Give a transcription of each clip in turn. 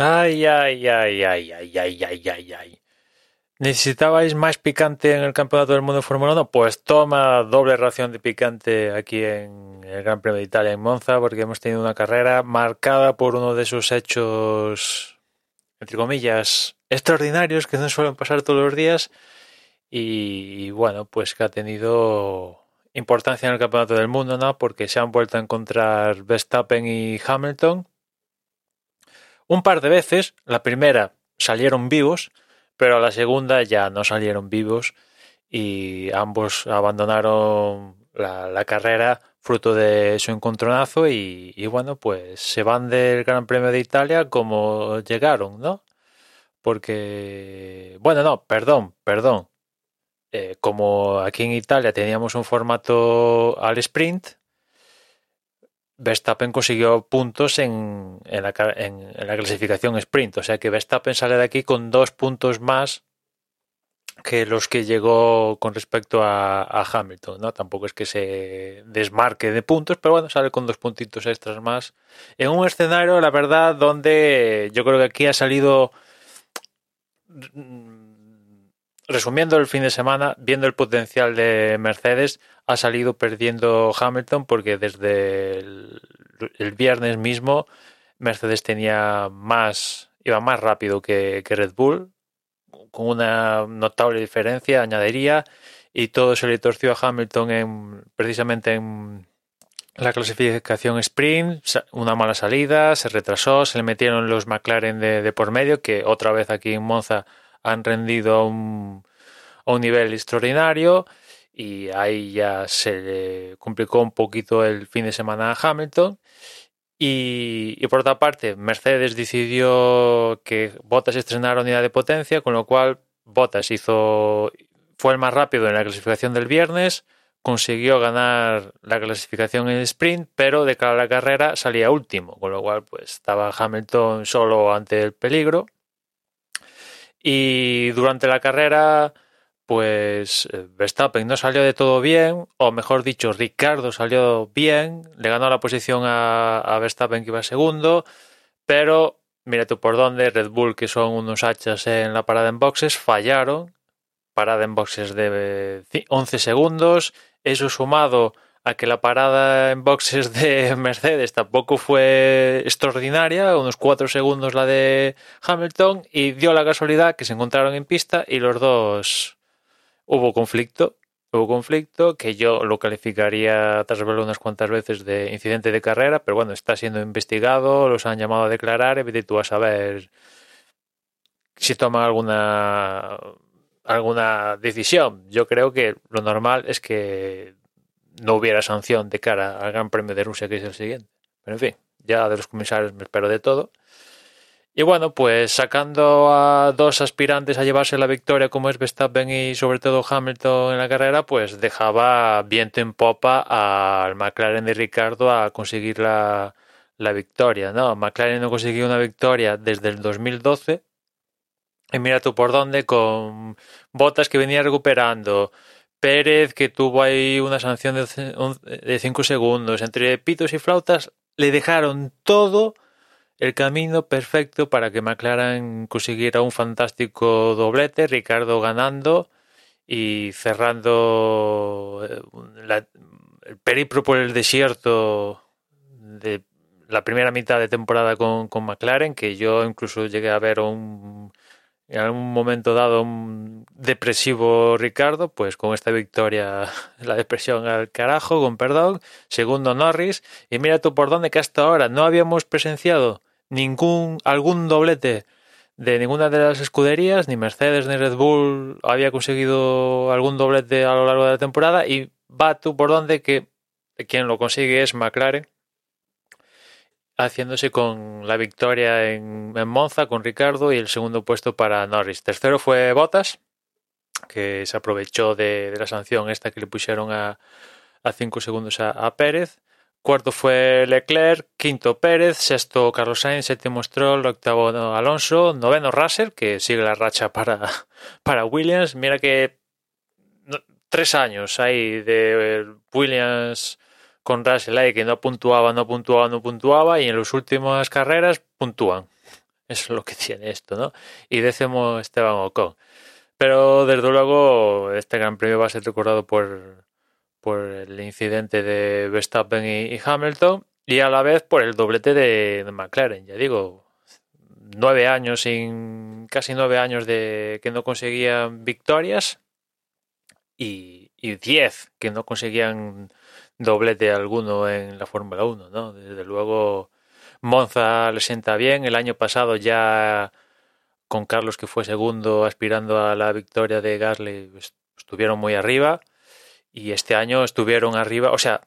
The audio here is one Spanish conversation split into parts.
Ay, ay, ay, ay, ay, ay, ay, ay, ay. ¿Necesitabais más picante en el Campeonato del Mundo de Fórmula 1? Pues toma doble ración de picante aquí en el Gran Premio de Italia en Monza, porque hemos tenido una carrera marcada por uno de esos hechos, entre comillas, extraordinarios que no suelen pasar todos los días y, y bueno, pues que ha tenido importancia en el Campeonato del Mundo, ¿no? Porque se han vuelto a encontrar Verstappen y Hamilton un par de veces. La primera salieron vivos, pero la segunda ya no salieron vivos y ambos abandonaron la, carrera fruto de su encontronazo y, y, bueno, pues se van del Gran Premio de Italia como llegaron, ¿no? Porque, bueno, no, perdón, perdón. Eh, como aquí en Italia teníamos un formato al sprint, Verstappen consiguió puntos en, en, la, en, la, clasificación sprint. O sea que Verstappen sale de aquí con dos puntos más que los que llegó con respecto a, a, Hamilton. ¿no? Tampoco es que se desmarque de puntos, pero bueno, sale con dos puntitos extras más. En un escenario, la verdad, donde yo creo que aquí ha salido resumiendo el fin de semana, viendo el potencial de Mercedes, ha salido perdiendo Hamilton porque desde el, viernes mismo Mercedes tenía más, iba más rápido que, que, Red Bull, con una notable diferencia, añadiría, y todo se le torció a Hamilton en, precisamente en la clasificación sprint, una mala salida, se retrasó, se le metieron los McLaren de, de por medio, que otra vez aquí en Monza han rendido a un, a un nivel extraordinario y ahí ya se le complicó un poquito el fin de semana a Hamilton. Y, por otra parte, Mercedes decidió que Bottas estrenara unidad de potencia, con lo cual Bottas hizo, fue el más rápido en la clasificación del viernes, consiguió ganar la clasificación en el sprint, pero de cara a la carrera salía último, con lo cual pues estaba Hamilton solo ante el peligro. Y durante la carrera, pues Verstappen no salió de todo bien, o mejor dicho, Ricardo salió bien, le ganó la posición a, Verstappen que iba segundo, pero mira tú por dónde, Red Bull, que son unos hachas en la parada en boxes, fallaron, parada en boxes de 11 segundos, eso sumado que la parada en boxes de Mercedes tampoco fue extraordinaria, unos 4 segundos la de Hamilton, y dio la casualidad que se encontraron en pista y los dos hubo conflicto, hubo conflicto que yo lo calificaría tras verlo unas cuantas veces de incidente de carrera, pero bueno, está siendo investigado, los han llamado a declarar, y tú a saber si toman alguna alguna decisión. Yo creo que lo normal es que no hubiera sanción de cara al Gran Premio de Rusia, que es el siguiente. Pero en fin, ya de los comisarios me espero de todo. Y bueno, pues sacando a dos aspirantes a llevarse la victoria como es Verstappen y sobre todo Hamilton en la carrera, pues dejaba viento en popa al McLaren de Ricardo a conseguir la, la victoria. No, McLaren no consiguió una victoria desde el 2012. Y mira tú por dónde, con botas que venía recuperando, Pérez que tuvo ahí una sanción de 5 segundos, entre pitos y flautas, le dejaron todo el camino perfecto para que McLaren consiguiera un fantástico doblete, Ricardo ganando y cerrando eh, la, el periplo por el desierto de la primera mitad de temporada con, con McLaren, que yo incluso llegué a ver un, en algún momento dado un depresivo Ricardo, pues con esta victoria la depresión al carajo, con perdón. Segundo Norris, y mira tú por dónde que hasta ahora no habíamos presenciado ningún algún doblete de ninguna de las escuderías, ni Mercedes ni Red Bull había conseguido algún doblete a lo largo de la temporada. Y va tú por donde que quien lo consigue es McLaren, haciéndose con la victoria en, Monza con Ricardo y el segundo puesto para Norris. Tercero fue Bottas, que se aprovechó de, la sanción esta que le pusieron a, a cinco segundos a, a Pérez. Cuarto fue Leclerc, quinto Pérez, sexto Carlos Sainz, séptimo Stroll, octavo Alonso, noveno Russell, que sigue la racha para, para Williams. Mira que tres años ahí de Williams con Russell que no puntuaba, no puntuaba, no puntuaba y en las últimas carreras puntúan. Eso es lo que tiene esto, ¿no? Y décimo Esteban Ocon. Pero desde luego este Gran Premio va a ser recordado por, por el incidente de Verstappen y, Hamilton y a la vez por el doblete de, de, McLaren. Ya digo, nueve años sin casi nueve años de que no conseguían victorias y, y diez que no conseguían doblete alguno en la Fórmula 1, ¿no? Desde luego Monza le sienta bien. El año pasado ya con Carlos que fue segundo aspirando a la victoria de Gasly estuvieron muy arriba y este año estuvieron arriba, o sea,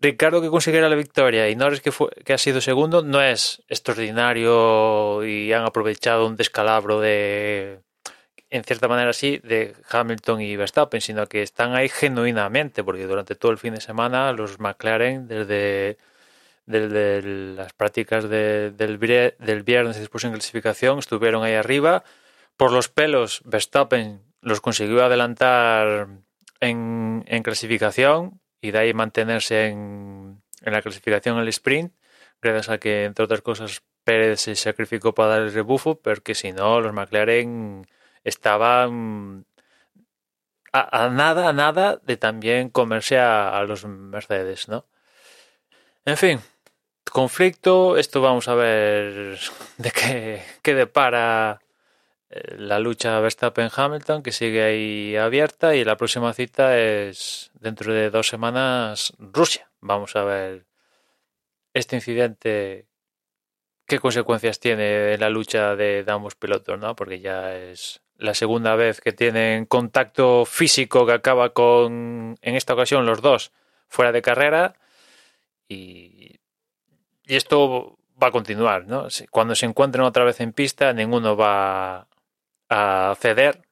Ricardo que consiguiera la victoria y Norris que, fue, que ha sido segundo no es extraordinario y han aprovechado un descalabro de, en cierta manera sí, de Hamilton y Verstappen, sino que están ahí genuinamente, porque durante todo el fin de semana los McLaren, desde, desde las prácticas de, del, del viernes después en clasificación, estuvieron ahí arriba. Por los pelos, Verstappen los consiguió adelantar en, en clasificación y de ahí mantenerse en, en, la clasificación en el sprint, gracias a que, entre otras cosas, Pérez se sacrificó para dar el rebufo, porque si no, los McLaren estaban a, a, nada, a nada de también comerse a, los Mercedes, ¿no? En fin, conflicto, esto vamos a ver de qué, qué depara la lucha Verstappen-Hamilton que sigue ahí abierta y la próxima cita es dentro de dos semanas Rusia. Vamos a ver este incidente qué consecuencias tiene en la lucha de, de ambos pilotos, ¿no? Porque ya es la segunda vez que tienen contacto físico que acaba con, en esta ocasión, los dos fuera de carrera. Y, y esto va a continuar, ¿no? Cuando se encuentren otra vez en pista, ninguno va a ceder.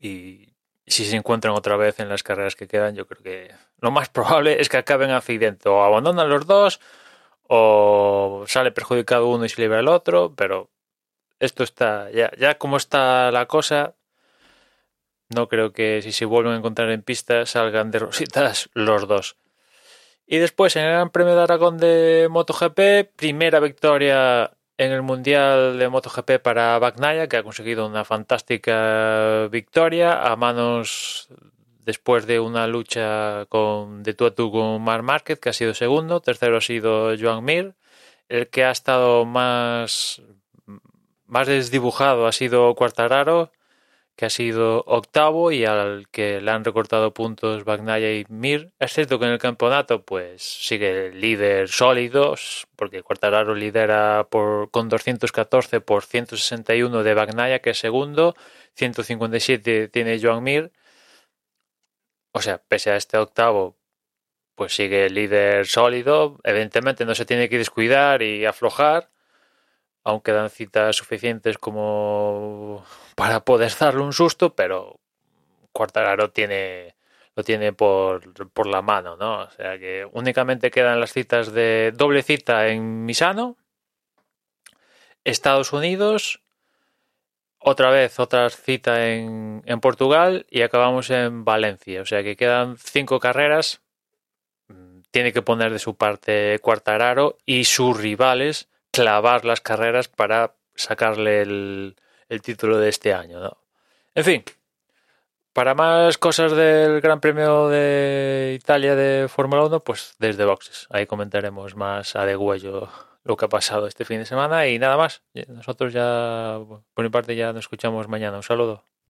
Y si se encuentran otra vez en las carreras que quedan, yo creo que lo más probable es que acaben accidente. O abandonan los dos o sale perjudicado uno y se libra el otro, pero esto está ya, ya como está la cosa, no creo que si se vuelven a encontrar en pista salgan de rositas los dos. Y después en el Gran Premio de Aragón de MotoGP, primera victoria en el Mundial de MotoGP para Bagnaia, que ha conseguido una fantástica victoria a manos después de una lucha con, de tú a tú con Mar Márquez, que ha sido segundo. Tercero ha sido Joan Mir. El que ha estado más, más desdibujado ha sido Quartararo, que ha sido octavo y al que le han recortado puntos Bagnaia y Mir. Es cierto que en el campeonato pues sigue líder sólidos, porque Quartararo lidera por, con 214 por 161 de Bagnaia, que es segundo, 157 tiene Joan Mir. O sea, pese a este octavo, pues sigue líder sólido. Evidentemente no se tiene que descuidar y aflojar, aunque dan citas suficientes como para poder darle un susto, pero Cuartararo tiene lo tiene por, por la mano, ¿no? O sea que únicamente quedan las citas de doble cita en Misano, Estados Unidos, otra vez otra cita en, en Portugal y acabamos en Valencia. O sea que quedan cinco carreras. Tiene que poner de su parte Cuartararo y sus rivales clavar las carreras para sacarle el, el título de este año. ¿no? En fin, para más cosas del Gran Premio de Italia de Fórmula 1, pues desde boxes. Ahí comentaremos más a de huello lo que ha pasado este fin de semana y nada más. Nosotros ya, por mi parte, ya nos escuchamos mañana. Un saludo.